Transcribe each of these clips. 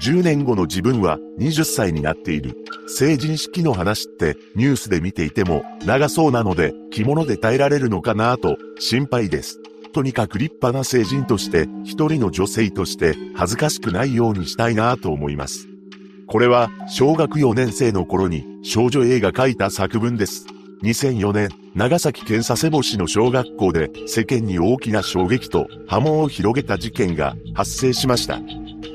10年後の自分は20歳になっている。成人式の話ってニュースで見ていても長そうなので着物で耐えられるのかなと心配です。とにかく立派な成人として一人の女性として恥ずかしくないようにしたいなと思います。これは小学4年生の頃に少女映画書いた作文です。2004年、長崎県佐世保市の小学校で世間に大きな衝撃と波紋を広げた事件が発生しました。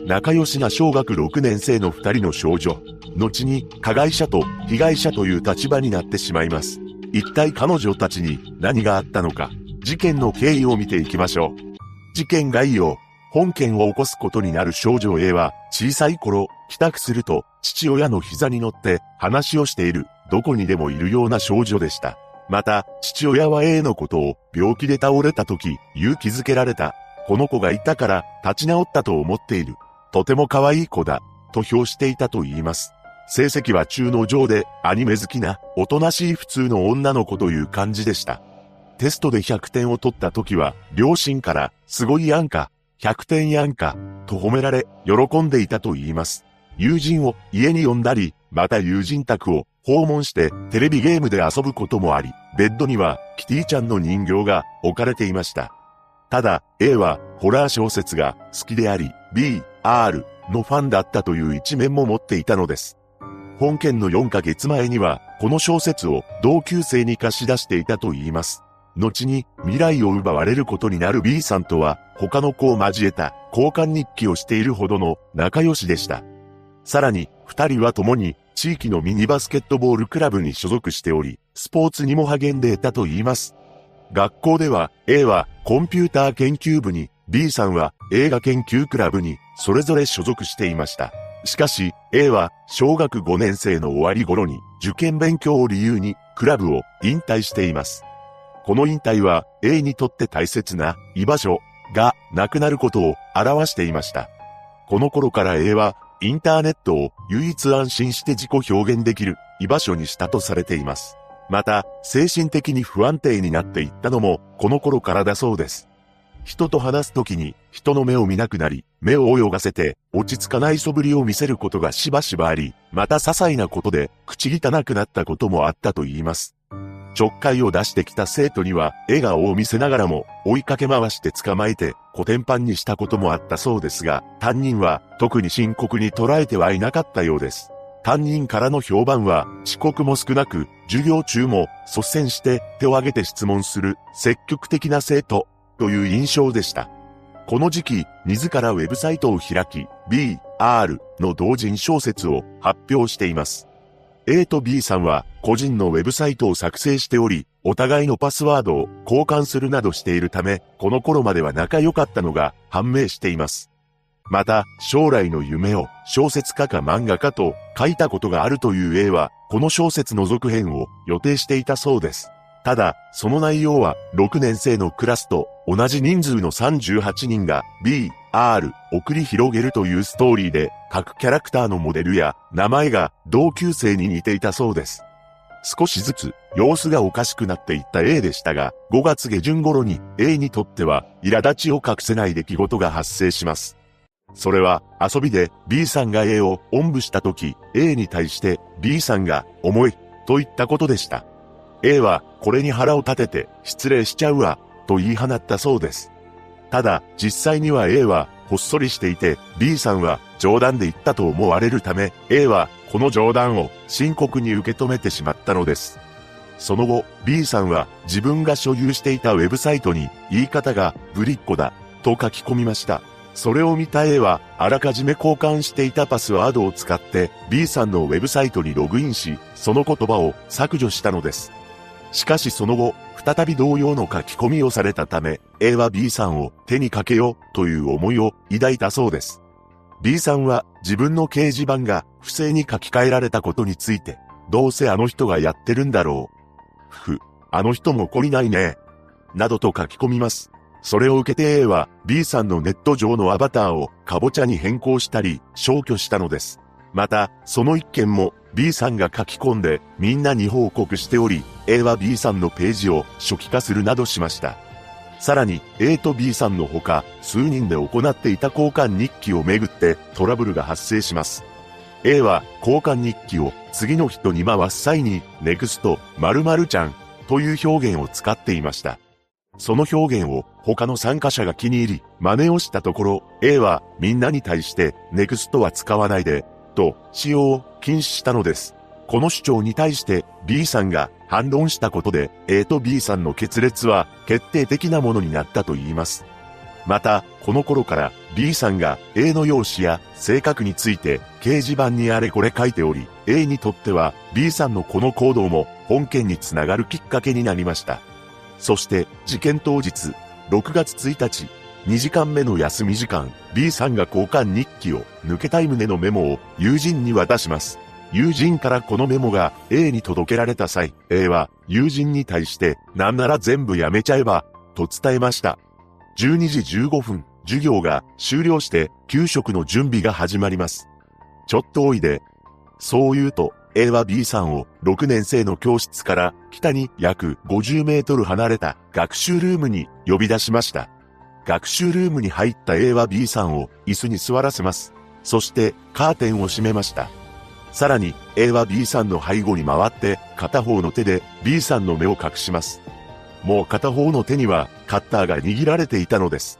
仲良しな小学6年生の2人の少女、後に加害者と被害者という立場になってしまいます。一体彼女たちに何があったのか、事件の経緯を見ていきましょう。事件概要、本件を起こすことになる少女 A は、小さい頃、帰宅すると、父親の膝に乗って話をしているどこにでもいるような少女でした。また、父親は A のことを病気で倒れた時、勇気づけられた。この子がいたから立ち直ったと思っている。とても可愛い子だ。と評していたと言います。成績は中の上でアニメ好きなおとなしい普通の女の子という感じでした。テストで100点を取った時は両親からすごいやんか、100点やんか、と褒められ喜んでいたと言います。友人を家に呼んだり、また友人宅を訪問してテレビゲームで遊ぶこともあり、ベッドにはキティちゃんの人形が置かれていました。ただ、A はホラー小説が好きであり、B、R のファンだったという一面も持っていたのです。本件の4ヶ月前には、この小説を同級生に貸し出していたと言います。後に未来を奪われることになる B さんとは、他の子を交えた交換日記をしているほどの仲良しでした。さらに、二人は共に地域のミニバスケットボールクラブに所属しており、スポーツにも励んでいたと言います。学校では A はコンピューター研究部に B さんは映画研究クラブにそれぞれ所属していました。しかし A は小学5年生の終わり頃に受験勉強を理由にクラブを引退しています。この引退は A にとって大切な居場所がなくなることを表していました。この頃から A はインターネットを唯一安心して自己表現できる居場所にしたとされています。また、精神的に不安定になっていったのも、この頃からだそうです。人と話すときに、人の目を見なくなり、目を泳がせて、落ち着かない素振りを見せることがしばしばあり、また些細なことで、口汚くなったこともあったと言います。ちょっかいを出してきた生徒には、笑顔を見せながらも、追いかけ回して捕まえて、コテンパンにしたこともあったそうですが、担任は、特に深刻に捉えてはいなかったようです。担任からの評判は、遅刻も少なく、授業中も率先して手を挙げて質問する積極的な生徒という印象でした。この時期、自らウェブサイトを開き、B、R の同人小説を発表しています。A と B さんは個人のウェブサイトを作成しており、お互いのパスワードを交換するなどしているため、この頃までは仲良かったのが判明しています。また、将来の夢を小説家か漫画家と書いたことがあるという A は、この小説の続編を予定していたそうです。ただ、その内容は6年生のクラスと同じ人数の38人が B、R を繰り広げるというストーリーで、各キャラクターのモデルや名前が同級生に似ていたそうです。少しずつ様子がおかしくなっていった A でしたが、5月下旬頃に A にとっては苛立ちを隠せない出来事が発生します。それは遊びで B さんが A をおんぶした時 A に対して B さんが重いと言ったことでした。A はこれに腹を立てて失礼しちゃうわと言い放ったそうです。ただ実際には A はほっそりしていて B さんは冗談で言ったと思われるため A はこの冗談を深刻に受け止めてしまったのです。その後 B さんは自分が所有していたウェブサイトに言い方がぶりっ子だと書き込みました。それを見た A は、あらかじめ交換していたパスワードを使って B さんのウェブサイトにログインし、その言葉を削除したのです。しかしその後、再び同様の書き込みをされたため、A は B さんを手にかけようという思いを抱いたそうです。B さんは自分の掲示板が不正に書き換えられたことについて、どうせあの人がやってるんだろう。ふ、あの人も懲りないね。などと書き込みます。それを受けて A は B さんのネット上のアバターをカボチャに変更したり消去したのです。また、その一件も B さんが書き込んでみんなに報告しており、A は B さんのページを初期化するなどしました。さらに A と B さんのほか数人で行っていた交換日記をめぐってトラブルが発生します。A は交換日記を次の人に回す際に NEXT 〇〇ちゃんという表現を使っていました。その表現を他の参加者が気に入り真似をしたところ A はみんなに対して NEXT は使わないでと使用を禁止したのです。この主張に対して B さんが反論したことで A と B さんの決裂は決定的なものになったと言います。また、この頃から B さんが A の容姿や性格について掲示板にあれこれ書いており、A にとっては B さんのこの行動も本件につながるきっかけになりました。そして事件当日、6月1日、2時間目の休み時間、B さんが交換日記を抜けたい旨のメモを友人に渡します。友人からこのメモが A に届けられた際、A は友人に対してなんなら全部やめちゃえば、と伝えました。12時15分、授業が終了して給食の準備が始まります。ちょっとおいで。そう言うと、A は B さんを6年生の教室から北に約50メートル離れた学習ルームに呼び出しました。学習ルームに入った A は B さんを椅子に座らせます。そしてカーテンを閉めました。さらに A は B さんの背後に回って片方の手で B さんの目を隠します。もう片方の手にはカッターが握られていたのです。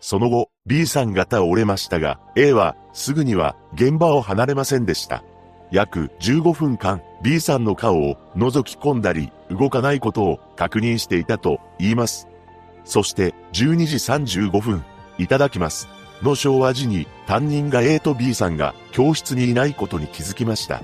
その後 B さんが倒れましたが A はすぐには現場を離れませんでした。約15分間 B さんの顔を覗き込んだり動かないことを確認していたと言います。そして12時35分、いただきます。の昭和時に担任が A と B さんが教室にいないことに気づきました。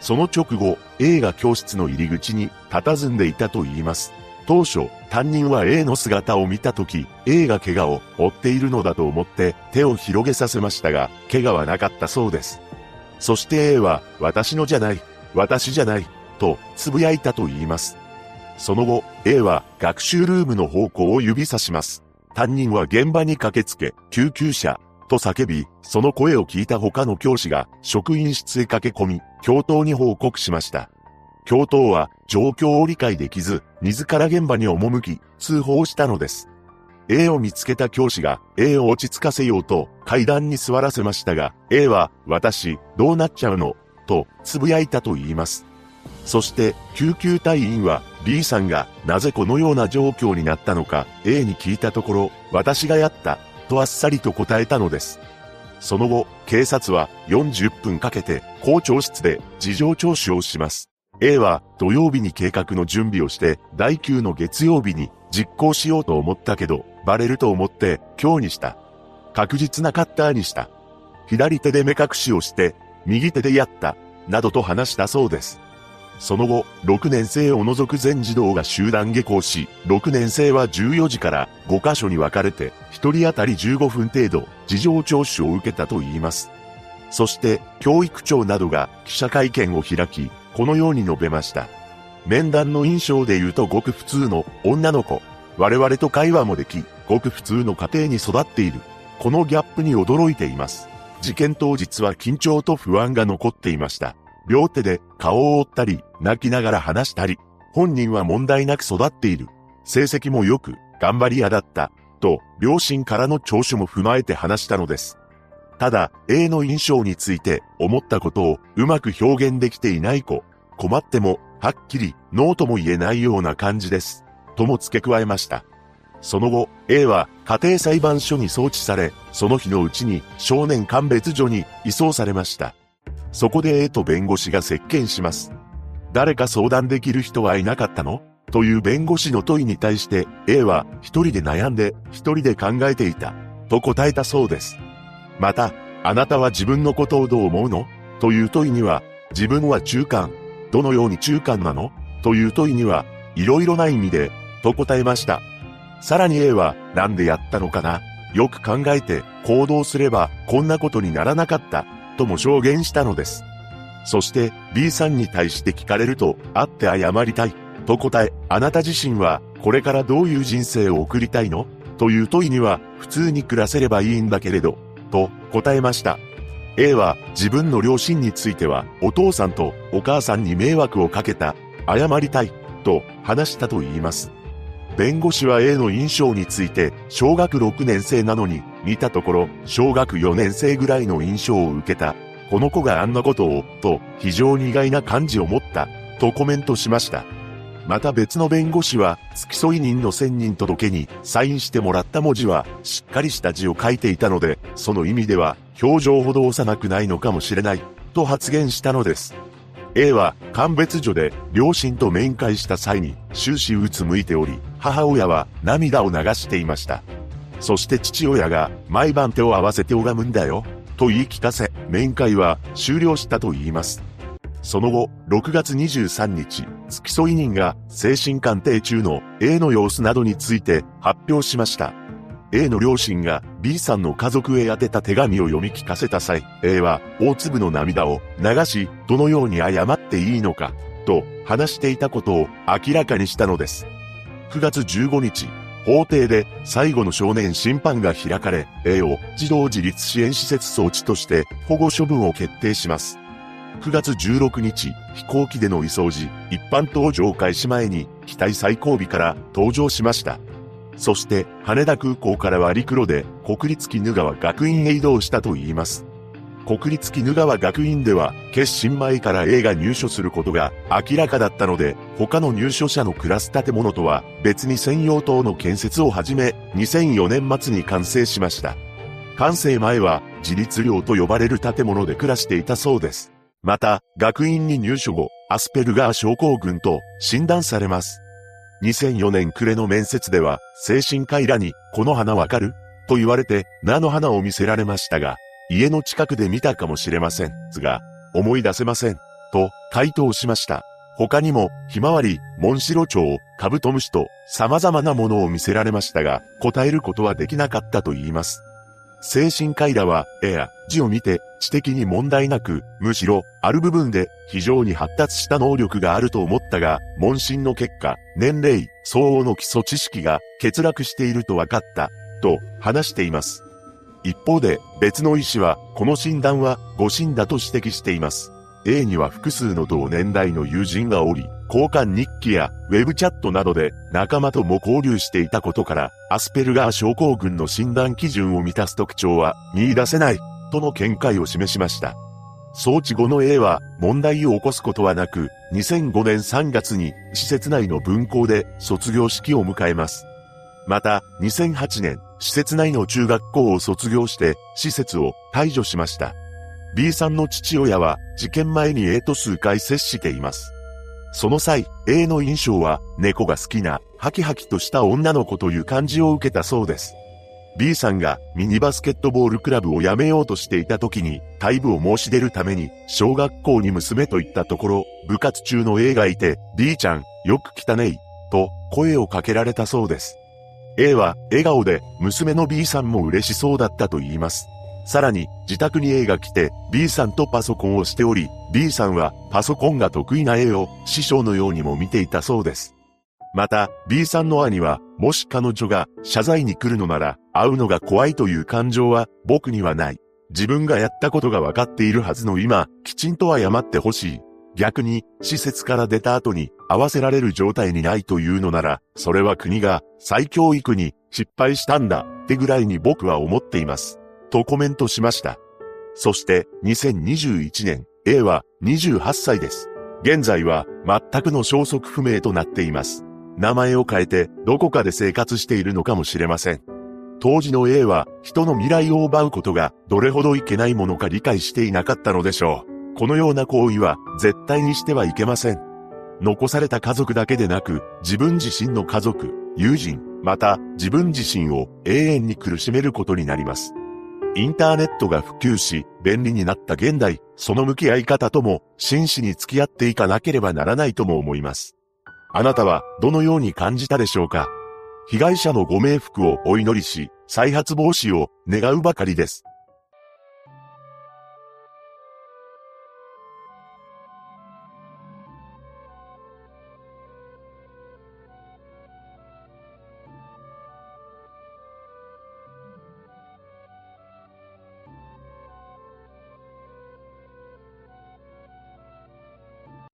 その直後、A が教室の入り口に佇んでいたと言います。当初、担任は A の姿を見たとき、A が怪我を負っているのだと思って手を広げさせましたが、怪我はなかったそうです。そして A は、私のじゃない、私じゃない、と呟いたと言います。その後、A は学習ルームの方向を指さします。担任は現場に駆けつけ、救急車、と叫び、その声を聞いた他の教師が職員室へ駆け込み、教頭に報告しました。教頭は状況を理解できず、自ら現場に赴き、通報したのです。A を見つけた教師が A を落ち着かせようと階段に座らせましたが、A は、私、どうなっちゃうの?と、呟いたと言います。そして救急隊員は B さんがなぜこのような状況になったのか A に聞いたところ私がやったとあっさりと答えたのです。その後、警察は40分かけて校長室で事情聴取をします。A は土曜日に計画の準備をして第9の月曜日に実行しようと思ったけどバレると思って今日にした。確実なカッターにした。左手で目隠しをして右手でやった。などと話したそうです。その後、6年生を除く全児童が集団下校し、6年生は14時から5カ所に分かれて、1人当たり15分程度、事情聴取を受けたといいます。そして、教育長などが記者会見を開き、このように述べました。面談の印象で言うとごく普通の女の子。我々と会話もでき、ごく普通の家庭に育っている。このギャップに驚いています。事件当日は緊張と不安が残っていました。両手で顔を覆ったり、泣きながら話したり、本人は問題なく育っている。成績も良く、頑張り屋だった。と、両親からの聴取も踏まえて話したのです。ただ、A の印象について思ったことをうまく表現できていない子。困っても、はっきり、ノーとも言えないような感じです。とも付け加えました。その後、A は家庭裁判所に送致され、その日のうちに少年鑑別所に移送されました。そこで A と弁護士が接見します。誰か相談できる人はいなかったの？という弁護士の問いに対して A は一人で悩んで一人で考えていた。と答えたそうです。また、あなたは自分のことをどう思うの？という問いには、自分は中間。どのように中間なの？という問いには、いろいろな意味で、と答えました。さらに A は、なんでやったのかな？よく考えて行動すればこんなことにならなかったとも証言したのです。そして B さんに対して聞かれると、会って謝りたい、と答え、あなた自身はこれからどういう人生を送りたいの？という問いには、普通に暮らせればいいんだけれど、と答えました。A は自分の両親についてはお父さんとお母さんに迷惑をかけた、謝りたい、と話したと言います。弁護士は A の印象について、小学6年生なのに、見たところ、小学4年生ぐらいの印象を受けた。この子があんなことを、と、非常に意外な感じを持った、とコメントしました。また別の弁護士は、付き添い人の選任届けにサインしてもらった文字は、しっかりした字を書いていたので、その意味では、表情ほど幼くないのかもしれない、と発言したのです。A は、鑑別所で両親と面会した際に終始うつむいており、母親は涙を流していました。そして父親が毎晩手を合わせて拝むんだよ、と言い聞かせ、面会は終了したと言います。その後、6月23日、付き添い人が精神鑑定中の A の様子などについて発表しました。A の両親が B さんの家族へ宛てた手紙を読み聞かせた際、A は大粒の涙を流し、どのように謝っていいのか、と話していたことを明らかにしたのです。9月15日、法廷で最後の少年審判が開かれ、A を児童自立支援施設装置として保護処分を決定します。9月16日、飛行機での移送時、一般搭乗開始前に機体最後尾から登場しました。そして羽田空港からは陸路で国立鬼怒川学院へ移動したといいます。国立鬼怒川学院では決心前から A が入所することが明らかだったので他の入所者の暮らす建物とは別に専用棟の建設を始め2004年末に完成しました。完成前は自立寮と呼ばれる建物で暮らしていたそうです。また学院に入所後アスペルガー症候群と診断されます。2004年暮れの面接では、精神科医らに、この花わかる？と言われて、菜の花を見せられましたが、家の近くで見たかもしれません。が、思い出せません。と、回答しました。他にも、ひまわり、モンシロチョウ、カブトムシと、様々なものを見せられましたが、答えることはできなかったと言います。精神科医らは、絵や字を見て、知的に問題なく、むしろ、ある部分で、非常に発達した能力があると思ったが、問診の結果、年齢、相応の基礎知識が欠落していると分かった、と話しています。一方で、別の医師は、この診断は誤診だと指摘しています。A には複数の同年代の友人がおり、交換日記やウェブチャットなどで仲間とも交流していたことから、アスペルガー症候群の診断基準を満たす特徴は見出せない、との見解を示しました。装置後の A は問題を起こすことはなく、2005年3月に施設内の分校で卒業式を迎えます。また、2008年、施設内の中学校を卒業して施設を退場しました。B さんの父親は事件前に A と数回接しています。その際、A の印象は猫が好きなハキハキとした女の子という感じを受けたそうです。B さんがミニバスケットボールクラブを辞めようとしていた時に退部を申し出るために小学校に娘と言ったところ部活中の A がいて B ちゃんよく来たねいと声をかけられたそうです。A は笑顔で娘の B さんも嬉しそうだったと言います。さらに、自宅に A が来て、B さんとパソコンをしており、B さんはパソコンが得意な A を師匠のようにも見ていたそうです。また、B さんの兄は、もし彼女が謝罪に来るのなら、会うのが怖いという感情は僕にはない。自分がやったことが分かっているはずの今、きちんと謝ってほしい。逆に、施設から出た後に合わせられる状態にないというのなら、それは国が再教育に失敗したんだってぐらいに僕は思っています。とコメントしました。そして2021年、A は28歳です。現在は全くの消息不明となっています。名前を変えてどこかで生活しているのかもしれません。当時の A は人の未来を奪うことがどれほどいけないものか理解していなかったのでしょう。このような行為は絶対にしてはいけません。残された家族だけでなく自分自身の家族、友人、また自分自身を永遠に苦しめることになります。インターネットが普及し、便利になった現代、その向き合い方とも、真摯に付き合っていかなければならないとも思います。あなたは、どのように感じたでしょうか？被害者のご冥福をお祈りし、再発防止を願うばかりです。